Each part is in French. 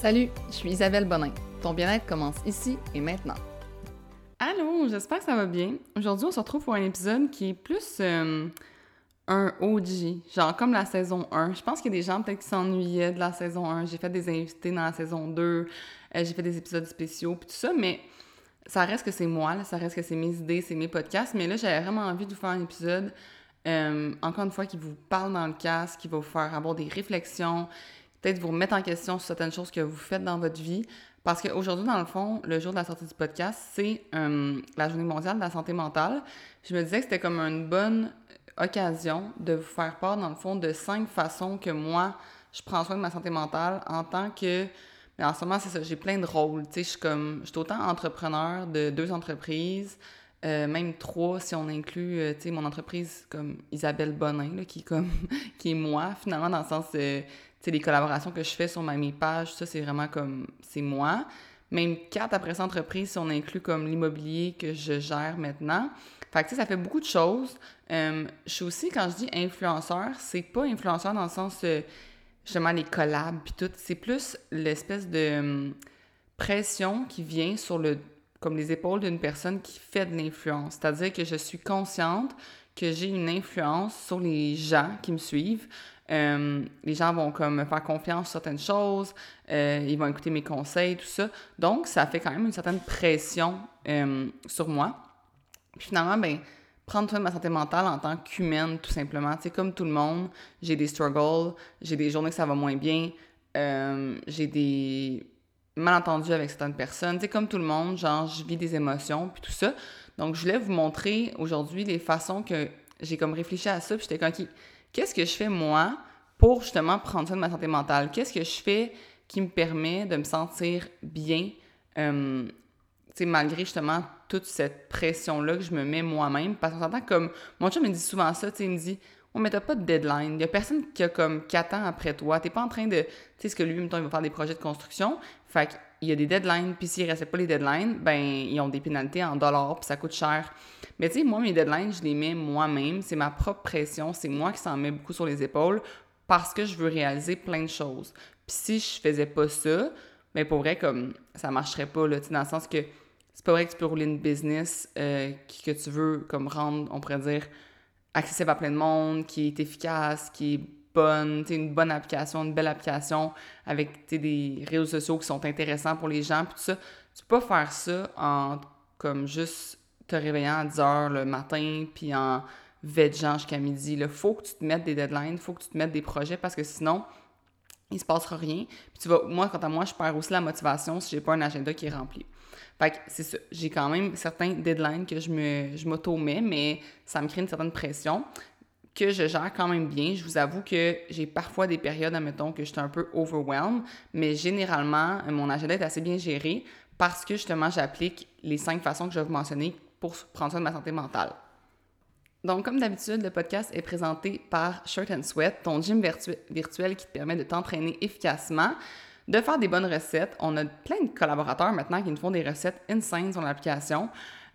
Salut, je suis Isabelle Bonin. Ton bien-être commence ici et maintenant. Allô, j'espère que ça va bien. Aujourd'hui, on se retrouve pour un épisode qui est plus euh, un OG, genre comme la saison 1. Je pense qu'il y a des gens peut-être qui s'ennuyaient de la saison 1. J'ai fait des invités dans la saison 2, euh, j'ai fait des épisodes spéciaux, puis tout ça, mais ça reste que c'est moi, ça reste que c'est mes idées, c'est mes podcasts. Mais là, j'avais vraiment envie de vous faire un épisode, euh, encore une fois, qui vous parle dans le casque, qui va vous faire avoir des réflexions, peut-être vous remettre en question sur certaines choses que vous faites dans votre vie. Parce qu'aujourd'hui, dans le fond, le jour de la sortie du podcast, c'est euh, la journée mondiale de la santé mentale. Je me disais que c'était comme une bonne occasion de vous faire part, dans le fond, de cinq façons que moi, je prends soin de ma santé mentale en tant que... Mais en ce moment, c'est ça, j'ai plein de rôles. Tu sais, je suis comme... Je suis autant entrepreneur de deux entreprises, euh, même trois si on inclut, euh, tu sais, mon entreprise comme Isabelle Bonin, là, qui, comme, qui est moi, finalement, dans le sens... Euh, sais, les collaborations que je fais sur ma, mes pages, ça, c'est vraiment comme, c'est moi. Même quatre après ça entreprises, si on inclut comme l'immobilier que je gère maintenant. Fait que, ça fait beaucoup de choses. Euh, je suis aussi, quand je dis influenceur, c'est pas influenceur dans le sens, euh, justement, les collabs puis tout. C'est plus l'espèce de hum, pression qui vient sur le, comme les épaules d'une personne qui fait de l'influence. C'est-à-dire que je suis consciente que j'ai une influence sur les gens qui me suivent. Euh, les gens vont comme me faire confiance sur certaines choses, euh, ils vont écouter mes conseils, tout ça. Donc, ça fait quand même une certaine pression euh, sur moi. Puis finalement, ben, prendre soin de ma santé mentale en tant qu'humaine, tout simplement. Tu comme tout le monde, j'ai des struggles, j'ai des journées que ça va moins bien, j'ai des malentendus avec certaines personnes. Tu sais, comme tout le monde, genre, je vis des émotions, puis tout ça. Donc, je voulais vous montrer aujourd'hui les façons que j'ai comme réfléchi à ça, puis j'étais comme, qu'est-ce que je fais moi pour justement prendre soin de ma santé mentale? Qu'est-ce que je fais qui me permet de me sentir bien, euh, malgré justement toute cette pression-là que je me mets moi-même? Parce qu'on s'entend comme, mon chum me dit souvent ça, il me dit, oh, mais t'as pas de deadline. Il y a personne qui a comme 4 ans après toi. T'es pas en train de, tu sais, ce que lui, mettons, il va faire des projets de construction. Fait qu'il y a des deadlines, puis s'il restait pas les deadlines, ben, ils ont des pénalités en dollars, puis ça coûte cher. Mais tu sais, moi, mes deadlines, je les mets moi-même. C'est ma propre pression. C'est moi qui s'en mets beaucoup sur les épaules parce que je veux réaliser plein de choses. Puis si je faisais pas ça, mais ben, pour vrai, comme ça marcherait pas, là, dans le sens que c'est pas vrai que tu peux rouler une business euh, que tu veux comme rendre, on pourrait dire, accessible à plein de monde, qui est efficace, qui est bonne, une bonne application, une belle application avec des réseaux sociaux qui sont intéressants pour les gens, puis tout ça. Tu peux pas faire ça en comme juste te réveillant à 10 heures le matin, puis en vegeant jusqu'à midi. Il faut que tu te mettes des deadlines, il faut que tu te mettes des projets parce que sinon, il se passera rien. Puis tu vas, moi, quant à moi, je perds aussi la motivation si j'ai pas un agenda qui est rempli. Fait que c'est ça. J'ai quand même certains deadlines que je me, je m'auto-mets, mais ça me crée une certaine pression que je gère quand même bien. Je vous avoue que j'ai parfois des périodes, admettons, que je suis un peu overwhelmed, mais généralement, mon agenda est assez bien géré parce que justement, j'applique les cinq façons que je vais vous mentionner pour prendre soin de ma santé mentale. Donc, comme d'habitude, le podcast est présenté par Shirt and Sweat, ton gym virtuel qui te permet de t'entraîner efficacement, de faire des bonnes recettes. On a plein de collaborateurs maintenant qui nous font des recettes insane sur l'application.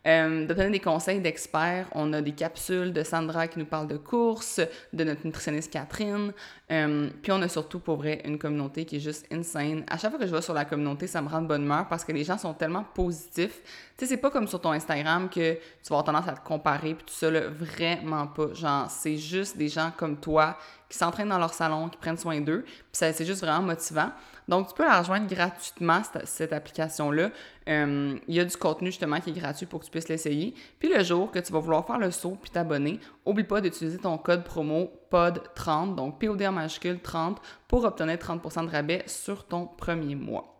Euh, donner des conseils d'experts. On a des capsules de Sandra qui nous parle de courses, de notre nutritionniste Catherine. Euh, puis on a surtout, pour vrai, une communauté qui est juste insane. À chaque fois que je vais sur la communauté, ça me rend de bonne humeur parce que les gens sont tellement positifs. Tu sais, c'est pas comme sur ton Instagram que tu vas avoir tendance à te comparer puis tout ça, là, vraiment pas. Genre, c'est juste des gens comme toi qui s'entraînent dans leur salon, qui prennent soin d'eux. Puis c'est juste vraiment motivant. Donc, tu peux la rejoindre gratuitement, cette, application-là. Euh, il y a du contenu justement qui est gratuit pour que tu puisses l'essayer. Puis le jour que tu vas vouloir faire le saut puis t'abonner, oublie pas d'utiliser ton code promo POD30, donc POD en majuscule 30, pour obtenir 30% de rabais sur ton premier mois.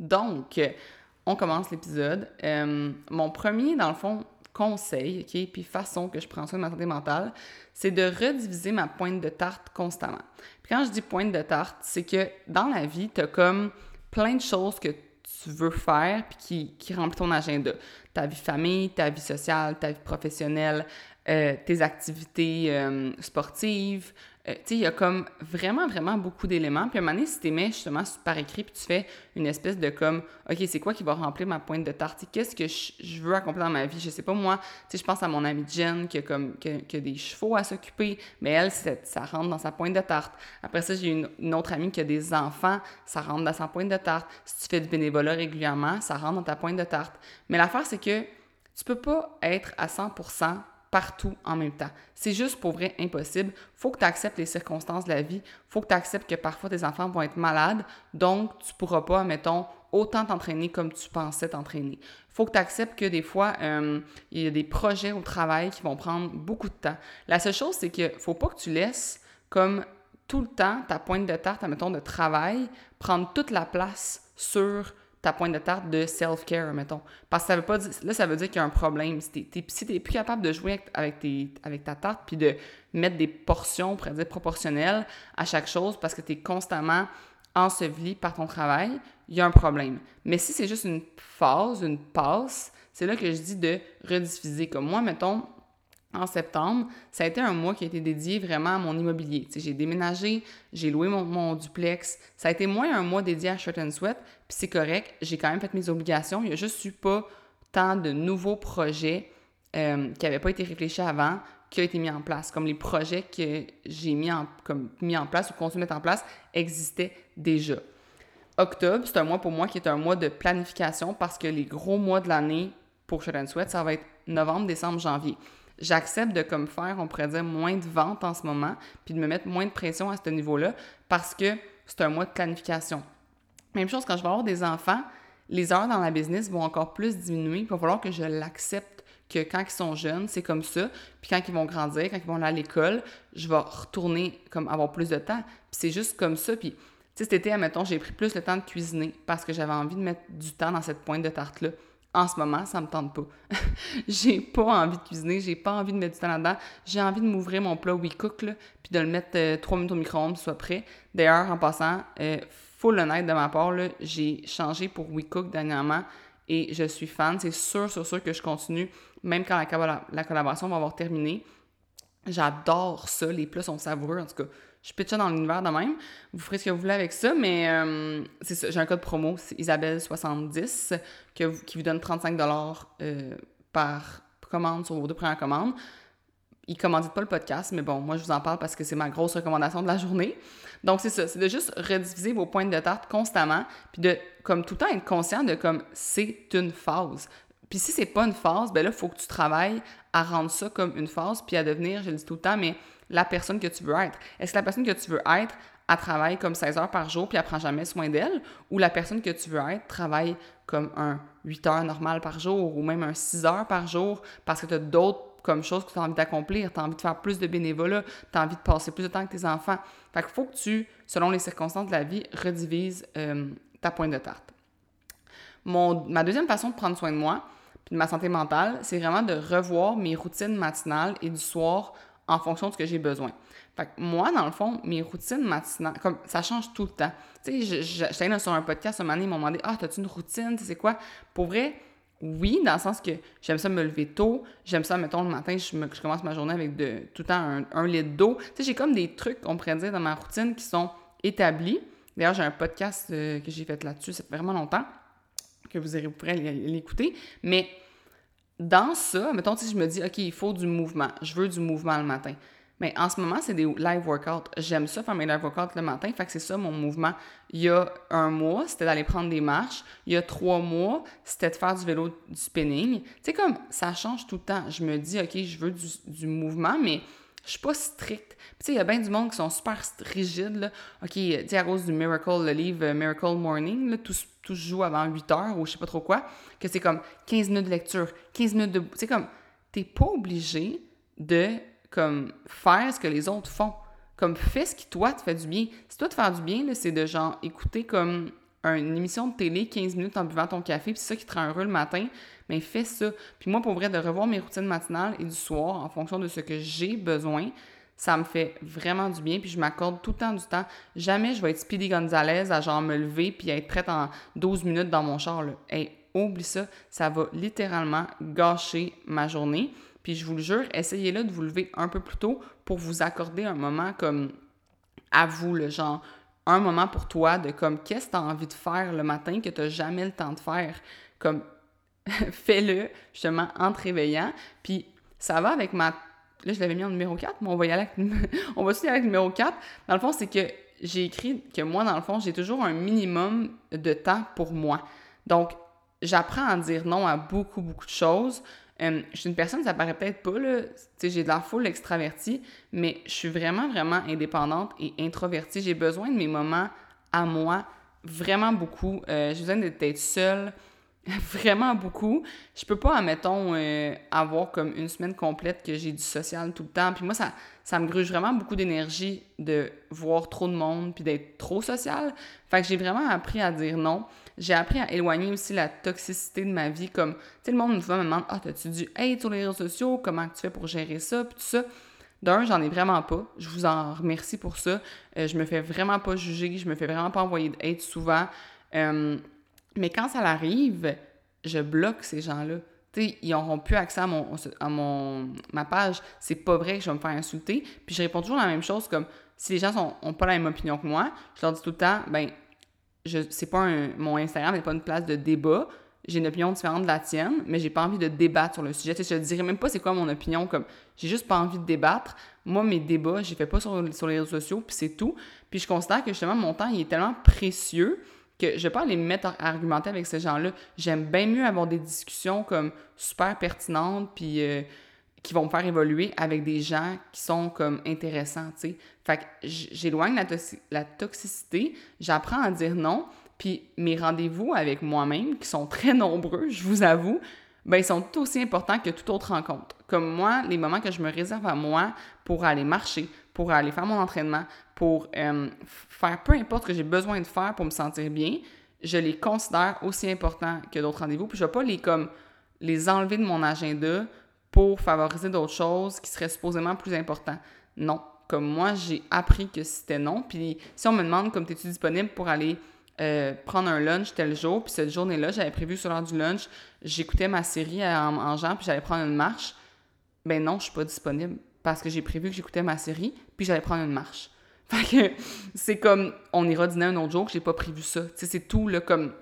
Donc, on commence l'épisode. Euh, mon premier, dans le fond, conseil, OK, puis façon que je prends soin de ma santé mentale, c'est de rediviser ma pointe de tarte constamment. Puis quand je dis pointe de tarte, c'est que dans la vie, tu as comme plein de choses que tu veux faire puis qui, qui remplissent ton agenda. Ta vie famille, ta vie sociale, ta vie professionnelle, euh, tes activités euh, sportives, Euh, il y a comme vraiment, vraiment beaucoup d'éléments. Puis à un moment donné, si tu mets justement par écrit, puis tu fais une espèce de comme, OK, c'est quoi qui va remplir ma pointe de tarte? Qu'est-ce que je, veux accomplir dans ma vie? Je sais pas, moi, tu je pense à mon amie Jen qui a, comme, qui a, des chevaux à s'occuper, mais elle, ça rentre dans sa pointe de tarte. Après ça, j'ai une, une, autre amie qui a des enfants, ça rentre dans sa pointe de tarte. Si tu fais du bénévolat régulièrement, ça rentre dans ta pointe de tarte. Mais l'affaire, c'est que tu peux pas être à 100% partout en même temps. C'est juste pour vrai impossible. faut que tu acceptes les circonstances de la vie. faut que tu acceptes que parfois tes enfants vont être malades. Donc, tu pourras pas, mettons, autant t'entraîner comme tu pensais t'entraîner. faut que tu acceptes que des fois, euh, il y a des projets au travail qui vont prendre beaucoup de temps. La seule chose, c'est que faut pas que tu laisses comme tout le temps ta pointe de tarte, mettons, de travail prendre toute la place sur ta pointe de tarte de self-care, mettons. Parce que ça veut pas là, ça veut dire qu'il y a un problème. Si t'es, plus capable de jouer avec, ta tarte puis de mettre des portions, on dire, proportionnelles à chaque chose parce que tu es constamment enseveli par ton travail, il y a un problème. Mais si c'est juste une phase, une passe, c'est là que je dis de rediffuser. Comme moi, mettons, en septembre, ça a été un mois qui a été dédié vraiment à mon immobilier. J'ai déménagé, j'ai loué mon, duplex. Ça a été moins un mois dédié à Shirt and Sweat, puis c'est correct. J'ai quand même fait mes obligations. Il n'y a juste eu pas tant de nouveaux projets euh, qui n'avaient pas été réfléchis avant qui ont été mis en place. Comme les projets que j'ai mis en, comme, mis en place ou qu'on se mettre en place existaient déjà. Octobre, c'est un mois pour moi qui est un mois de planification parce que les gros mois de l'année pour Shirt and Sweat, ça va être novembre, décembre, janvier j'accepte de comme faire, on pourrait dire, moins de ventes en ce moment, puis de me mettre moins de pression à ce niveau-là, parce que c'est un mois de planification. Même chose quand je vais avoir des enfants, les heures dans la business vont encore plus diminuer, il va falloir que je l'accepte que quand ils sont jeunes, c'est comme ça, puis quand ils vont grandir, quand ils vont aller à l'école, je vais retourner comme avoir plus de temps, puis c'est juste comme ça, puis tu sais, cet été, admettons, j'ai pris plus le temps de cuisiner parce que j'avais envie de mettre du temps dans cette pointe de tarte-là en ce moment, ça me tente pas. j'ai pas envie de cuisiner, j'ai pas envie de mettre du temps là-dedans. J'ai envie de m'ouvrir mon plat WeCook, là, puis de le mettre euh, trois minutes au micro-ondes, soit prêt. D'ailleurs, en passant, euh, full honnête de ma part, j'ai changé pour WeCook dernièrement et je suis fan. C'est sûr, sûr, sûr que je continue, même quand la, la collaboration va avoir terminé. J'adore ça, les plats sont savoureux, en tout cas je pitch ça dans l'univers de même. Vous ferez ce que vous voulez avec ça, mais euh, c'est ça. J'ai un code promo, c'est Isabelle70, qui vous donne 35 euh, par commande sur vos deux premières commandes. Il ne commandite pas le podcast, mais bon, moi, je vous en parle parce que c'est ma grosse recommandation de la journée. Donc, c'est ça. C'est de juste rediviser vos pointes de tarte constamment, puis de, comme tout le temps, être conscient de comme c'est une phase. Puis si c'est pas une phase, ben là, il faut que tu travailles à rendre ça comme une phase, puis à devenir, je le dis tout le temps, mais la personne que tu veux être. Est-ce que la personne que tu veux être, elle travaille comme 16 heures par jour puis elle prend jamais soin d'elle, ou la personne que tu veux être travaille comme un 8 heures normal par jour ou même un 6 heures par jour parce que tu as d'autres comme choses que tu as envie d'accomplir, tu as envie de faire plus de bénévolat, tu as envie de passer plus de temps avec tes enfants. Fait qu'il faut que tu, selon les circonstances de la vie, redivises euh, ta pointe de tarte. Mon, ma deuxième façon de prendre soin de moi, puis de ma santé mentale, c'est vraiment de revoir mes routines matinales et du soir en fonction de ce que j'ai besoin. Moi, dans le fond, mes routines matinales, comme ça change tout le temps. Tu sais, j'étais sur un podcast un moment donné, ils m'ont demandé Ah, t'as-tu une routine? Sais quoi Pour vrai, oui, dans le sens que j'aime ça me lever tôt. J'aime ça, mettons, le matin, je, commence ma journée avec de, tout le temps un, litre d'eau. Tu sais, j'ai comme des trucs, on pourrait dire, dans ma routine qui sont établis. D'ailleurs, j'ai un podcast euh, que j'ai fait là-dessus, ça fait vraiment longtemps que vous, vous pourrez l'écouter. Mais dans ça, mettons, si je me dis, OK, il faut du mouvement, je veux du mouvement le matin. Mais en ce moment, c'est des live workouts. J'aime ça faire mes live workouts le matin. Fait que c'est ça mon mouvement. Il y a un mois, c'était d'aller prendre des marches. Il y a trois mois, c'était de faire du vélo, du spinning. Tu sais, comme ça change tout le temps. Je me dis, OK, je veux du, mouvement, mais je suis pas stricte. Tu sais, il y a bien du monde qui sont super rigides, là. OK, tu à du Miracle, le livre euh, Miracle Morning, là, tout, tout joue avant 8 heures ou je sais pas trop quoi, que c'est comme 15 minutes de lecture, 15 minutes de... Sais, comme, t'es pas obligé de, comme, faire ce que les autres font. Comme, fais ce qui, toi, te fait du bien. Si toi, te faire du bien, c'est de, genre, écouter, comme, une émission de télé 15 minutes en buvant ton café, puis c'est ça qui te rend heureux le matin, mais fais ça. Puis moi, pour vrai, de revoir mes routines matinales et du soir en fonction de ce que j'ai besoin, ça me fait vraiment du bien, puis je m'accorde tout le temps du temps. Jamais je vais être Speedy Gonzalez à genre me lever puis être prête en 12 minutes dans mon char. Là. Hey, oublie ça, ça va littéralement gâcher ma journée. Puis je vous le jure, essayez-le de vous lever un peu plus tôt pour vous accorder un moment comme avoue, le genre, un moment pour toi de comme, qu'est-ce que tu as envie de faire le matin que tu n'as jamais le temps de faire? Comme, fais-le, justement, en te réveillant. Puis, ça va avec ma... Là, je l'avais mis en numéro 4, mais on va y aller avec... on va aussi aller avec numéro 4. Dans le fond, c'est que j'ai écrit que moi, dans le fond, j'ai toujours un minimum de temps pour moi. Donc, j'apprends à dire non à beaucoup, beaucoup de choses. Euh, je suis une personne, ça paraît peut-être pas, là, j'ai de la foule extravertie, mais je suis vraiment, vraiment indépendante et introvertie. J'ai besoin de mes moments à moi, vraiment beaucoup. Euh, j'ai besoin d'être seule, vraiment beaucoup. Je peux pas, admettons, euh, avoir comme une semaine complète que j'ai du social tout le temps. Puis moi, ça, ça me gruge vraiment beaucoup d'énergie de voir trop de monde puis d'être trop social. Fait que j'ai vraiment appris à dire non j'ai appris à éloigner aussi la toxicité de ma vie. Comme, tu sais, le monde me demande Ah, t'as-tu du hate sur les réseaux sociaux Comment tu fais pour gérer ça Puis tout ça. D'un, j'en ai vraiment pas. Je vous en remercie pour ça. Euh, je me fais vraiment pas juger. Je me fais vraiment pas envoyer de hate souvent. Euh, mais quand ça arrive, je bloque ces gens-là. sais, ils n'auront plus accès à mon, à mon ma page. C'est pas vrai que je vais me faire insulter. Puis je réponds toujours la même chose comme si les gens n'ont pas la même opinion que moi, je leur dis tout le temps, ben je c'est pas un, mon Instagram n'est pas une place de débat. J'ai une opinion différente de la tienne, mais j'ai pas envie de débattre sur le sujet. Tu sais, je te dirais même pas c'est quoi mon opinion, comme j'ai juste pas envie de débattre. Moi, mes débats, je les fais pas sur, sur les réseaux sociaux, puis c'est tout. Puis je constate que justement, mon temps, il est tellement précieux que je vais pas aller me mettre à argumenter avec ces gens-là. J'aime bien mieux avoir des discussions comme super pertinentes, puis euh, qui vont me faire évoluer avec des gens qui sont comme intéressants, tu sais. Fait que j'éloigne la, la, toxicité, j'apprends à dire non, puis mes rendez-vous avec moi-même, qui sont très nombreux, je vous avoue, ben ils sont tout aussi importants que toute autre rencontre. Comme moi, les moments que je me réserve à moi pour aller marcher, pour aller faire mon entraînement, pour euh, faire peu importe ce que j'ai besoin de faire pour me sentir bien, je les considère aussi importants que d'autres rendez-vous, puis je vais pas les comme les enlever de mon agenda pour favoriser d'autres choses qui seraient supposément plus importantes. Non. Comme moi, j'ai appris que c'était non. Puis si on me demande, comme es-tu disponible pour aller euh, prendre un lunch tel jour, puis cette journée-là, j'avais prévu sur l'heure du lunch, j'écoutais ma série en mangeant, puis j'allais prendre une marche, ben non, je suis pas disponible parce que j'ai prévu que j'écoutais ma série, puis j'allais prendre une marche. Fait que c'est comme, on ira dîner un autre jour, que j'ai pas prévu ça. Tu c'est tout, là, comme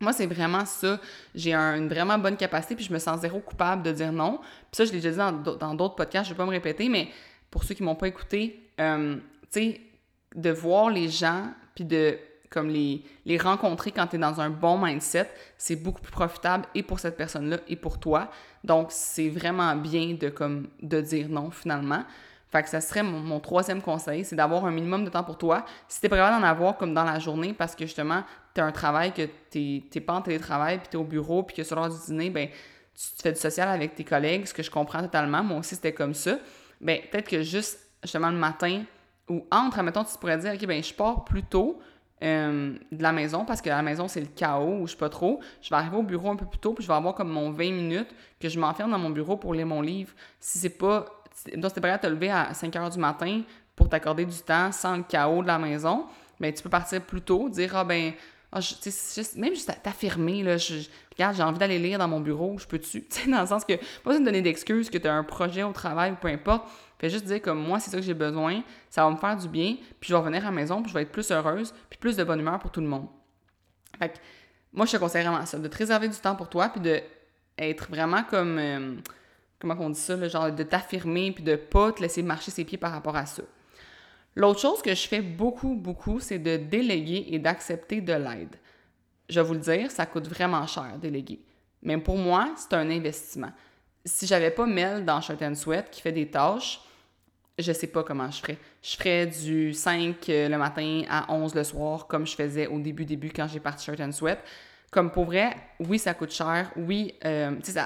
moi, c'est vraiment ça. J'ai une vraiment bonne capacité, puis je me sens zéro coupable de dire non. Puis ça, je l'ai déjà dit dans d'autres podcasts, je vais pas me répéter, mais pour ceux qui m'ont pas écouté, euh, tu sais, de voir les gens, puis de comme les, les rencontrer quand tu es dans un bon mindset, c'est beaucoup plus profitable et pour cette personne-là et pour toi. Donc, c'est vraiment bien de, comme, de dire non finalement. Fait que ça serait mon, troisième conseil, c'est d'avoir un minimum de temps pour toi. Si t'es pas d'en avoir comme dans la journée parce que justement, tu as un travail que t'es pas en télétravail, puis t'es au bureau, puis que sur l'heure du dîner, ben tu, fais du social avec tes collègues, ce que je comprends totalement. Moi aussi, c'était comme ça. Ben peut-être que juste justement le matin ou entre, admettons, tu pourrais dire, OK, ben je pars plus tôt, euh, de la maison parce que la maison c'est le chaos ou je sais pas trop. Je vais arriver au bureau un peu plus tôt puis je vais avoir comme mon 20 minutes que je m'enferme dans mon bureau pour lire mon livre. Si c'est pas donc, si t'es prêt à te lever à 5 heures du matin pour t'accorder du temps sans le chaos de la maison, ben, tu peux partir plus tôt, dire, ah ben, ah, même juste t'affirmer, là, je, regarde, j'ai envie d'aller lire dans mon bureau, je peux-tu? Tu sais, dans le sens que, pas besoin de donner d'excuses que tu as un projet au travail ou peu importe. Fais juste dire comme moi, c'est ça que j'ai besoin, ça va me faire du bien, puis je vais revenir à la maison, puis je vais être plus heureuse, puis plus de bonne humeur pour tout le monde. Fait que, moi, je te conseille vraiment ça, de te réserver du temps pour toi, puis de être vraiment comme. Euh, comment on dit ça, le genre de t'affirmer puis de pas te laisser marcher ses pieds par rapport à ça. L'autre chose que je fais beaucoup, beaucoup, c'est de déléguer et d'accepter de l'aide. Je vais vous le dire, ça coûte vraiment cher, déléguer. Mais pour moi, c'est un investissement. Si j'avais pas Mel dans Shirt and Sweat qui fait des tâches, je sais pas comment je ferais. Je ferais du 5 euh, le matin à 11 le soir, comme je faisais au début, début quand j'ai parti Shirt and Sweat. Comme pour vrai, oui, ça coûte cher. Oui, euh, tu sais,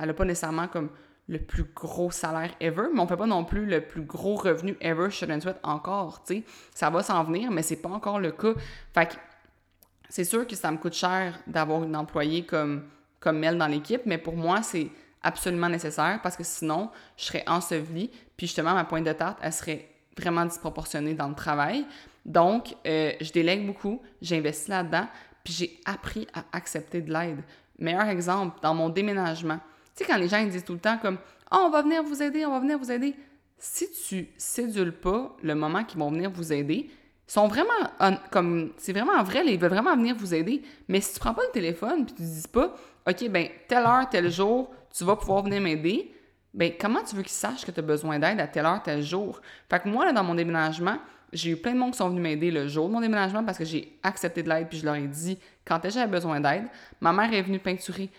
elle n'a pas nécessairement comme le plus gros salaire ever, mais on fait pas non plus le plus gros revenu ever chez Sweat encore, tu sais. Ça va s'en venir, mais c'est pas encore le cas. Fait que c'est sûr que ça me coûte cher d'avoir une employée comme, comme Mel dans l'équipe, mais pour moi, c'est absolument nécessaire parce que sinon, je serais ensevelie, puis justement, ma pointe de tarte, elle serait vraiment disproportionnée dans le travail. Donc, euh, je délègue beaucoup, j'investis là-dedans, puis j'ai appris à accepter de l'aide. Meilleur exemple, dans mon déménagement, sais, quand les gens ils disent tout le temps comme oh, on va venir vous aider, on va venir vous aider. Si tu sédules pas le moment qu'ils vont venir vous aider, sont vraiment comme c'est vraiment vrai, ils veulent vraiment venir vous aider. Mais si tu prends pas le téléphone puis tu dis pas OK, ben telle heure, tel jour, tu vas pouvoir venir m'aider, ben comment tu veux qu'ils sachent que tu as besoin d'aide à telle heure, tel jour? Fait que moi, là, dans mon déménagement, j'ai eu plein de monde qui sont venus m'aider le jour de mon déménagement parce que j'ai accepté de l'aide puis je leur ai dit quand j'avais besoin d'aide. Ma mère est venue peinturer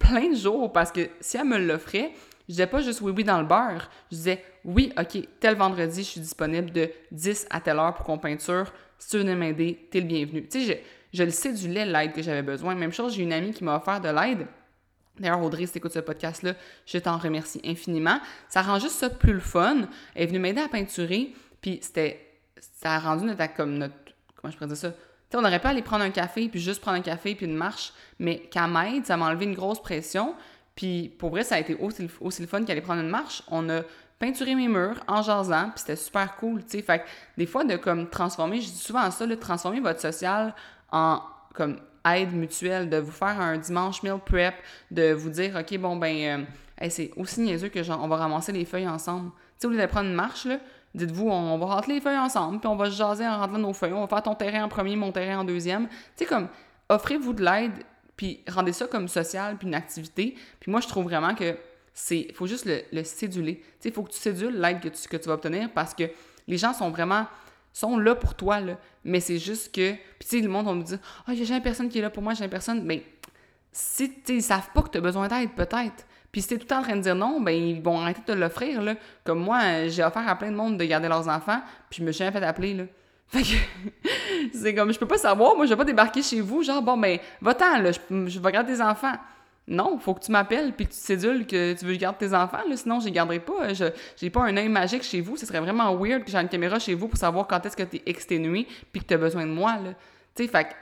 plein de jours parce que si elle me l'offrait, je disais pas juste oui, oui dans le beurre. Je disais oui, OK, tel vendredi, je suis disponible de 10 à telle heure pour qu'on peinture. Si tu veux m'aider, t'es le bienvenu. Tu sais, je, je le sais du lait, l'aide que j'avais besoin. Même chose, j'ai une amie qui m'a offert de l'aide. D'ailleurs, Audrey, si écoutes ce podcast-là, je t'en remercie infiniment. Ça rend juste ça plus le fun. Elle est venue m'aider à peinturer, puis c'était... Ça a rendu notre... comme notre... Comment je pourrais dire ça? Sais, on n'aurait pas aller prendre un café, puis juste prendre un café, puis une marche, mais qu'à m'aide, ça m'a enlevé une grosse pression. Puis pour vrai, ça a été aussi, aussi le fun qu'aller prendre une marche. On a peinturé mes murs en jasant, puis c'était super cool. Fait que des fois, de comme transformer, je dis souvent ça, de transformer votre social en comme aide mutuelle, de vous faire un dimanche meal prep, de vous dire, OK, bon, ben, euh, c'est aussi niaiseux que genre, on va ramasser les feuilles ensemble. Tu sais, au lieu prendre une marche, là, dites-vous, on, va rentrer les feuilles ensemble, puis on va se jaser en rentrant nos feuilles, on va faire ton terrain en premier, mon terrain en deuxième. Tu sais, comme, offrez-vous de l'aide, puis rendez ça comme social, puis une activité. Puis moi, je trouve vraiment que c'est, faut juste le, le céduler. Tu sais, il faut que tu cédules l'aide que tu, que vas obtenir parce que les gens sont vraiment sont là pour toi, là. Mais c'est juste que. Puis, tu sais, le monde, va me dire Ah, oh, j'ai jamais personne qui est là pour moi, j'ai jamais personne. Mais, si, ils savent pas que tu as besoin d'aide, peut-être. Puis si t'es tout le temps en train de dire non, ben ils vont arrêter de te l'offrir, là. Comme moi, j'ai offert à plein de monde de garder leurs enfants, puis je me suis jamais fait appeler, là. Fait que c'est comme, je peux pas savoir, moi, je vais pas débarquer chez vous, genre, bon, ben, va-t'en, là, je, je vais garder tes enfants. Non, faut que tu m'appelles puis que tu te sédules que tu veux garder tes enfants, là, sinon je les garderai pas. Je j'ai pas un œil magique chez vous, ce serait vraiment weird que j'ai une caméra chez vous pour savoir quand est-ce que tu es exténué puis que tu as besoin de moi, là. Tu sais, fait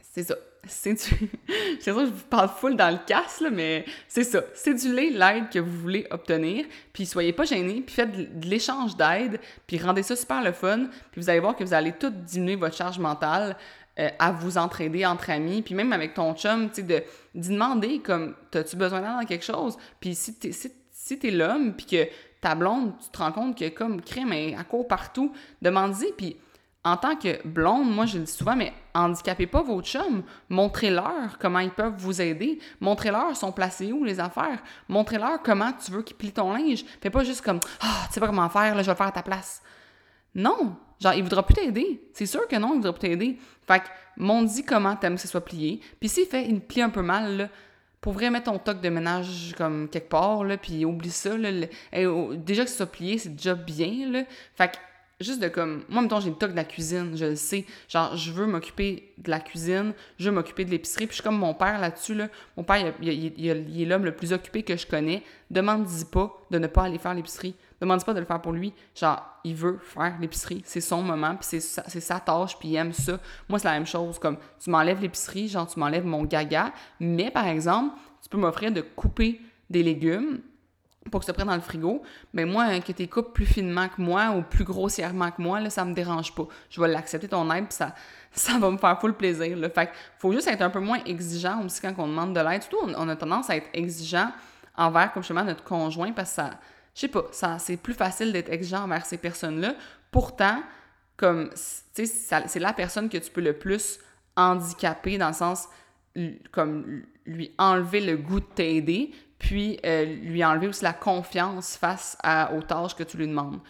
c'est ça. C'est du... je je vous parle full dans le casse, mais c'est ça. Cédulez l'aide que vous voulez obtenir, puis soyez pas gênés, puis faites de l'échange d'aide, puis rendez ça super le fun, puis vous allez voir que vous allez tout diminuer votre charge mentale euh, à vous entraider entre amis, puis même avec ton chum, tu sais, de, d'y demander, comme, t'as-tu besoin d'aide dans quelque chose? Puis si t'es, si, t'es l'homme, puis que ta blonde, tu te rends compte que comme crème, elle, à court partout, demande-y, puis en tant que blonde, moi je le dis souvent, mais handicapez pas vos chums. Montrez-leur comment ils peuvent vous aider. Montrez-leur sont placés où les affaires? Montrez-leur comment tu veux qu'ils plient ton linge. Fais pas juste comme Ah, tu sais pas comment faire, là, je vais le faire à ta place. Non! Genre, il voudra plus t'aider. C'est sûr que non, il voudra plus t'aider. Fait que, m'on dit comment t'aimes que ce soit plié. Puis s'il fait une plie un peu mal, là, pour vrai, mettre ton toc de ménage comme quelque part, là, puis oublie ça, là. déjà que ce soit plié, c'est déjà bien, là. Fait que, juste de comme moi mettons j'ai le toc de la cuisine je le sais. Genre je veux m'occuper de la cuisine je veux m'occuper de l'épicerie puis je suis comme mon père là-dessus là. Mon père il, est l'homme le plus occupé que je connais. Demande-y pas de ne pas aller faire l'épicerie. Demande pas de le faire pour lui. Genre il veut faire l'épicerie. C'est son moment puis c'est sa, c'est sa tâche puis il aime ça. Moi c'est la même chose comme tu m'enlèves l'épicerie genre tu m'enlèves mon gaga mais par exemple tu peux m'offrir de couper des légumes pour que ça prenne dans le frigo, mais moi, que tu coupes plus finement que moi ou plus grossièrement que moi, là, ça me dérange pas. Je vais l'accepter ton aide, puis ça, ça va me faire full plaisir. Là. Fait faut juste être un peu moins exigeant aussi quand on demande de l'aide. Surtout, on, a tendance à être exigeant envers, comme justement, notre conjoint, parce que ça, je sais pas, ça, c'est plus facile d'être exigeant envers ces personnes-là. Pourtant, comme, tu sais, c'est la personne que tu peux le plus handicaper dans le sens, comme, lui enlever le goût de t'aider, puis euh, lui enlever aussi la confiance face aux tâches que tu lui demandes.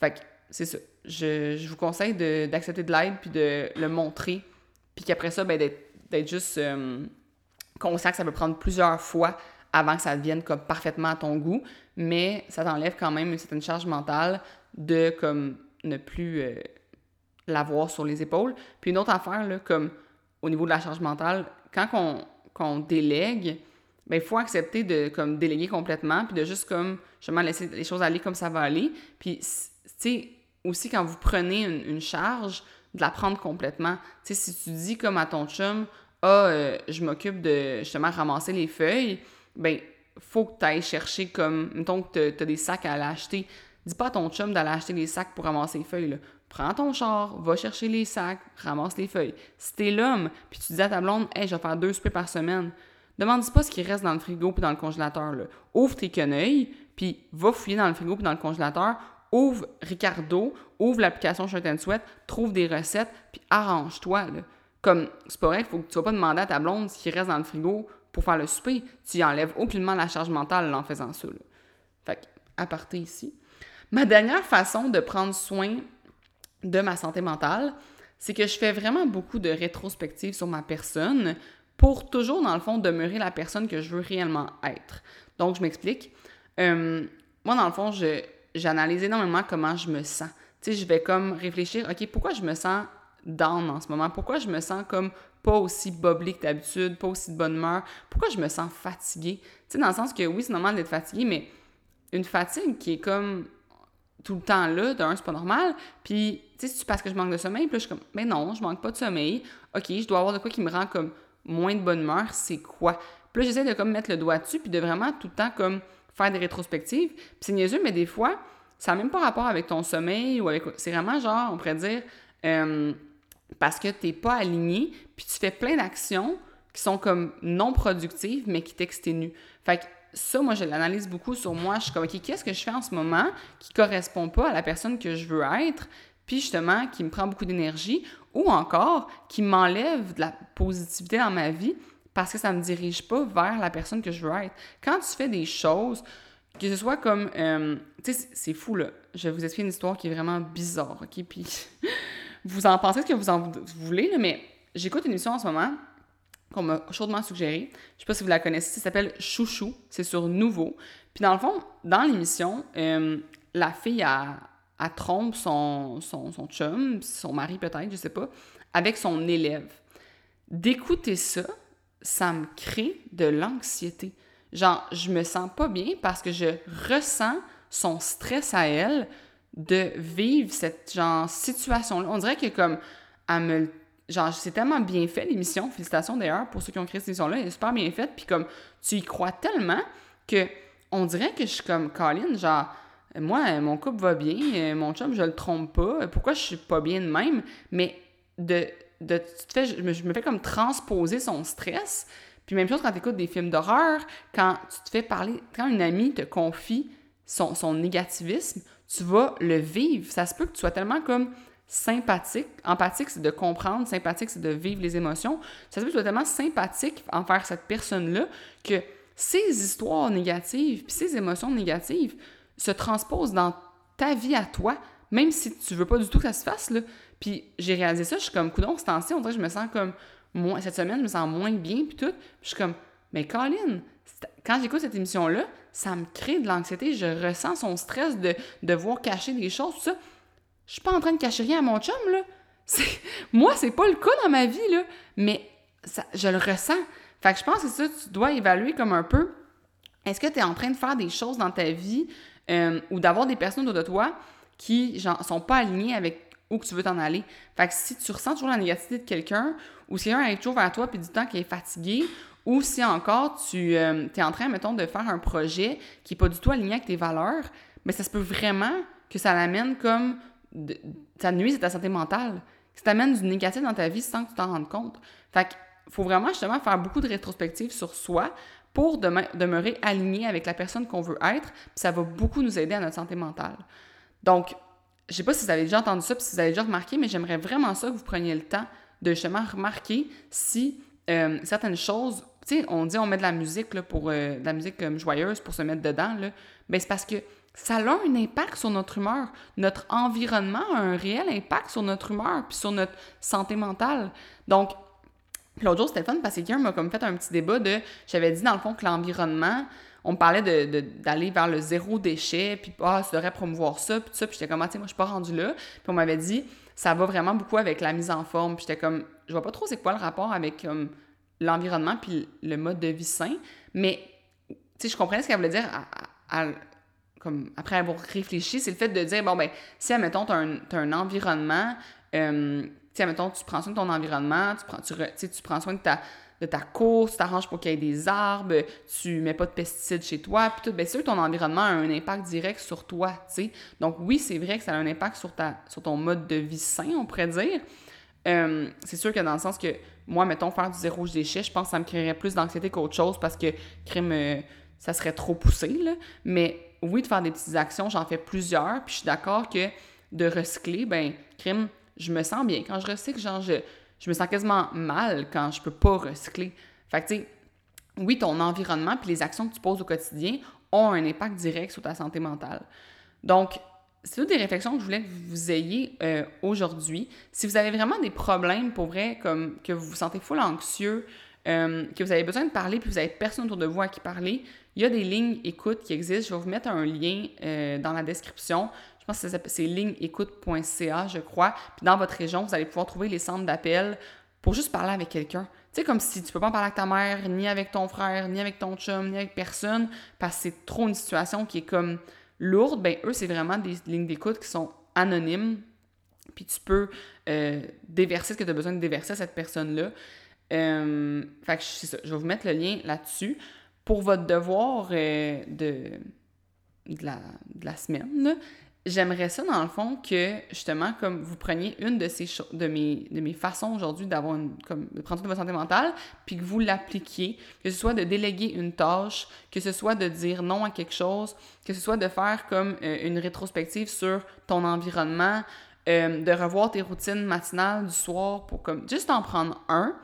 Fait que c'est ça. Je, je, vous conseille d'accepter de, l'aide puis de le montrer, puis qu'après ça, ben, d'être juste euh, conscient que ça peut prendre plusieurs fois avant que ça devienne comme parfaitement à ton goût, mais ça t'enlève quand même une certaine charge mentale de comme ne plus euh, l'avoir sur les épaules. Puis une autre affaire, là, comme au niveau de la charge mentale, quand on, délègue, ben, il faut accepter de comme déléguer complètement, puis de juste comme justement laisser les choses aller comme ça va aller. Puis, tu sais, aussi quand vous prenez une, charge, de la prendre complètement. Tu sais, si tu dis comme à ton chum, ah, euh, je m'occupe de justement ramasser les feuilles, ben, faut que tu ailles chercher comme, mettons que tu as des sacs à aller acheter. Dis pas à ton chum d'aller acheter des sacs pour ramasser les feuilles. Prends ton char, va chercher les sacs, ramasse les feuilles. Si t'es l'homme, puis tu dis à ta blonde, hey, je vais faire deux soupers par semaine, demande pas ce qui reste dans le frigo puis dans le congélateur. Ouvre tes quenouilles, puis va fouiller dans le frigo puis dans le congélateur. ouvre Ricardo, ouvre l'application Shirt and Sweat, trouve des recettes, puis arrange-toi. Comme, c'est pas vrai qu'il faut que tu vas pas demander à ta blonde ce qui reste dans le frigo pour faire le souper. Tu y enlèves aucunement la charge mentale en faisant ça. Fait à partir ici. Ma dernière façon de prendre soin de ma santé mentale, c'est que je fais vraiment beaucoup de rétrospectives sur ma personne pour toujours, dans le fond, demeurer la personne que je veux réellement être. Donc, je m'explique. Euh, moi, dans le fond, j'analyse énormément comment je me sens. Tu sais, je vais comme réfléchir, OK, pourquoi je me sens down en ce moment? Pourquoi je me sens comme pas aussi boblé que d'habitude, pas aussi de bonne humeur? Pourquoi je me sens fatiguée? Tu sais, dans le sens que oui, c'est normal d'être fatigué, mais une fatigue qui est comme tout le temps là, d'un, c'est pas normal. Puis, tu sais, c'est parce que je manque de sommeil. Puis là, je suis comme, mais non, je manque pas de sommeil. OK, je dois avoir de quoi qui me rend comme moins de bonne humeur. C'est quoi? Puis j'essaie de comme mettre le doigt dessus, puis de vraiment tout le temps comme faire des rétrospectives. Puis c'est niaiseux, mais des fois, ça n'a même pas rapport avec ton sommeil ou avec. C'est vraiment genre, on pourrait dire, euh, parce que t'es pas aligné, puis tu fais plein d'actions qui sont comme non productives, mais qui t'exténuent. Fait que ça, moi, je l'analyse beaucoup sur moi. Je suis comme, OK, qu'est-ce que je fais en ce moment qui correspond pas à la personne que je veux être, puis justement, qui me prend beaucoup d'énergie, ou encore qui m'enlève de la positivité dans ma vie parce que ça me dirige pas vers la personne que je veux être. Quand tu fais des choses, que ce soit comme, euh, tu sais, c'est fou, là. Je vais vous expliquer une histoire qui est vraiment bizarre, OK? Puis vous en pensez ce que vous en voulez, là, mais j'écoute une émission en ce moment qu'on m'a chaudement suggéré. Je sais pas si vous la connaissez, ça s'appelle Chouchou, c'est sur Nouveau. Puis dans le fond, dans l'émission, euh, la fille a, a trompe son chum, son mari peut-être, je sais pas, avec son élève. D'écouter ça, ça me crée de l'anxiété. Genre, je me sens pas bien parce que je ressens son stress à elle de vivre cette genre situation-là. On dirait que comme elle me genre, c'est tellement bien fait l'émission. Félicitations d'ailleurs pour ceux qui ont créé cette émission-là. Elle est super bien faite. Puis comme, tu y crois tellement que on dirait que je suis comme Colin, genre, moi, mon couple va bien, euh, mon chum, je le trompe pas. Pourquoi je suis pas bien de même? Mais de, de tu je, me, je me fais comme transposer son stress. Puis même chose quand tu écoutes des films d'horreur, quand tu te fais parler, quand une amie te confie son, son négativisme, tu vas le vivre. Ça se peut que tu sois tellement comme sympathique. Empathique, c'est de comprendre. Sympathique, c'est de vivre les émotions. Ça se peut que tu sois tellement sympathique envers cette personne-là que ces histoires négatives puis ces émotions négatives se transposent dans ta vie à toi, même si tu veux pas du tout que ça se fasse. Puis j'ai réalisé ça, je suis comme, coudon, ce temps-ci, on dirait je me sens comme, moins, cette semaine, je me sens moins bien, puis tout. Puis je suis comme, mais Colin, quand j'écoute cette émission-là, ça me crée de l'anxiété, je ressens son stress de devoir cacher des choses, tout ça. Je suis pas en train de cacher rien à mon chum, là. Moi, c'est pas le cas dans ma vie, là. Mais ça, je le ressens. Fait que je pense que ça, tu dois évaluer comme un peu. Est-ce que tu es en train de faire des choses dans ta vie euh, ou d'avoir des personnes autour de toi qui genre, sont pas alignées avec où que tu veux t'en aller. Fait que si tu ressens toujours la négativité de quelqu'un ou si quelqu'un est toujours vers toi puis du temps qu'il est fatigué ou si encore tu euh, es en train, mettons, de faire un projet qui n'est pas du tout aligné avec tes valeurs, mais ça se peut vraiment que ça l'amène comme ça nuise à ta santé mentale. Ça t'amène du négatif dans ta vie sans que tu t'en rendes compte. Fait qu'il faut vraiment justement faire beaucoup de rétrospectives sur soi pour demeurer aligné avec la personne qu'on veut être, puis ça va beaucoup nous aider à notre santé mentale. Donc, je sais pas si vous avez déjà entendu ça, puis si vous avez déjà remarqué, mais j'aimerais vraiment ça que vous preniez le temps de justement remarquer si euh, certaines choses, tu sais, on dit on met de la musique là, pour euh, de la musique comme joyeuse pour se mettre dedans, là, c'est parce que ça a un impact sur notre humeur. Notre environnement a un réel impact sur notre humeur puis sur notre santé mentale. Donc, l'autre jour, c'était fun parce que quelqu'un m'a comme fait un petit débat de. J'avais dit dans le fond que l'environnement, on me parlait d'aller de, vers le zéro déchet, puis ah, ça devrait promouvoir ça, puis ça. Puis j'étais comme, ah, moi, je suis pas rendue là. Puis on m'avait dit, ça va vraiment beaucoup avec la mise en forme. Puis j'étais comme, je vois pas trop c'est quoi le rapport avec l'environnement puis le mode de vie sain. Mais, tu sais, je comprenais ce qu'elle voulait dire comme après avoir réfléchi, c'est le fait de dire, bon, ben, si, admettons, tu as, un environnement, euh, si, admettons, tu prends soin de ton environnement, tu prends, tu, tu prends soin de ta, de ta course, tu t'arranges pour qu'il y ait des arbres, tu mets pas de pesticides chez toi, puis tout, bien sûr, ton environnement a un impact direct sur toi, tu sais. Donc, oui, c'est vrai que ça a un impact sur, ta, sur ton mode de vie sain, on pourrait dire. C'est sûr que dans le sens que, moi, mettons, faire du zéro déchet, je pense que ça me créerait plus d'anxiété qu'autre chose parce que, crime, euh, ça serait trop poussé, là. Mais oui, de faire des petites actions, j'en fais plusieurs, puis je suis d'accord que de recycler, ben, crime, je me sens bien. Quand je recycle, genre, je, je me sens quasiment mal quand je peux pas recycler. Fait que, tu sais, oui, ton environnement puis les actions que tu poses au quotidien ont un impact direct sur ta santé mentale. Donc, c'est toutes des réflexions que je voulais que vous ayez euh, aujourd'hui. Si vous avez vraiment des problèmes pour vrai, comme que vous vous sentez full anxieux, euh, que vous avez besoin de parler puis vous avez personne autour de vous à qui parler, il y a des lignes écoute qui existent. Je vais vous mettre un lien euh, dans la description. C'est ligneécoute.ca, je crois. Puis dans votre région, vous allez pouvoir trouver les centres d'appel pour juste parler avec quelqu'un. Tu sais, comme si tu peux pas en parler avec ta mère, ni avec ton frère, ni avec ton chum, ni avec personne, parce que c'est trop une situation qui est comme lourde, ben eux, c'est vraiment des lignes d'écoute qui sont anonymes, puis tu peux euh, déverser ce que tu as besoin de déverser à cette personne-là. Euh, c'est ça, je vais vous mettre le lien là-dessus. Pour votre devoir euh, de, de, la, de la semaine, j'aimerais ça, dans le fond, que justement, comme vous preniez une de ces de mes, de mes façons aujourd'hui d'avoir une, comme, de prendre soin de votre santé mentale, puis que vous l'appliquiez, que ce soit de déléguer une tâche, que ce soit de dire non à quelque chose, que ce soit de faire comme euh, une rétrospective sur ton environnement, euh, de revoir tes routines matinales du soir pour comme juste en prendre un,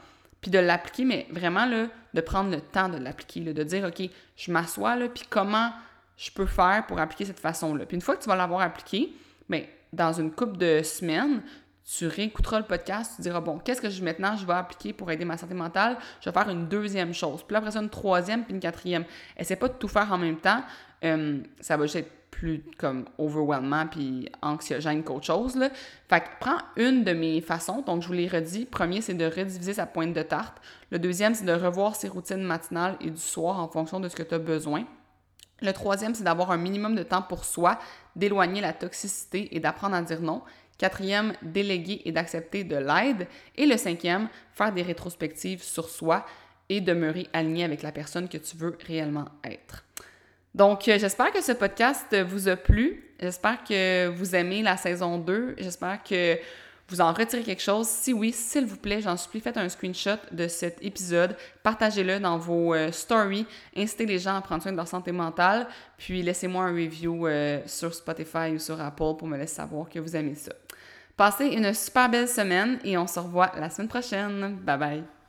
puis de l'appliquer, mais vraiment là, de prendre le temps de l'appliquer, de dire, OK, je m'assois là, puis comment je peux faire pour appliquer cette façon-là. Puis une fois que tu vas l'avoir appliqué, bien, dans une couple de semaines, tu réécouteras le podcast, tu diras, bon, qu'est-ce que je, maintenant je vais appliquer pour aider ma santé mentale? Je vais faire une deuxième chose. Puis après ça, une troisième, puis une quatrième. Essaie pas de tout faire en même temps. Euh, ça va juste être plus comme overwhelmant puis anxiogène qu'autre chose. Là. Fait que prends une de mes façons. Donc, je vous l'ai redit. Premier, c'est de rediviser sa pointe de tarte. Le deuxième, c'est de revoir ses routines matinales et du soir en fonction de ce que tu as besoin. Le troisième, c'est d'avoir un minimum de temps pour soi, d'éloigner la toxicité et d'apprendre à dire non. Quatrième, déléguer et d'accepter de l'aide. Et le cinquième, faire des rétrospectives sur soi et demeurer aligné avec la personne que tu veux réellement être. Donc, euh, j'espère que ce podcast vous a plu. J'espère que vous aimez la saison 2. J'espère que vous en retirez quelque chose? Si oui, s'il vous plaît, j'en supplie, faites un screenshot de cet épisode, partagez-le dans vos euh, stories, incitez les gens à prendre soin de leur santé mentale, puis laissez-moi un review euh, sur Spotify ou sur Apple pour me laisser savoir que vous aimez ça. Passez une super belle semaine et on se revoit la semaine prochaine. Bye bye!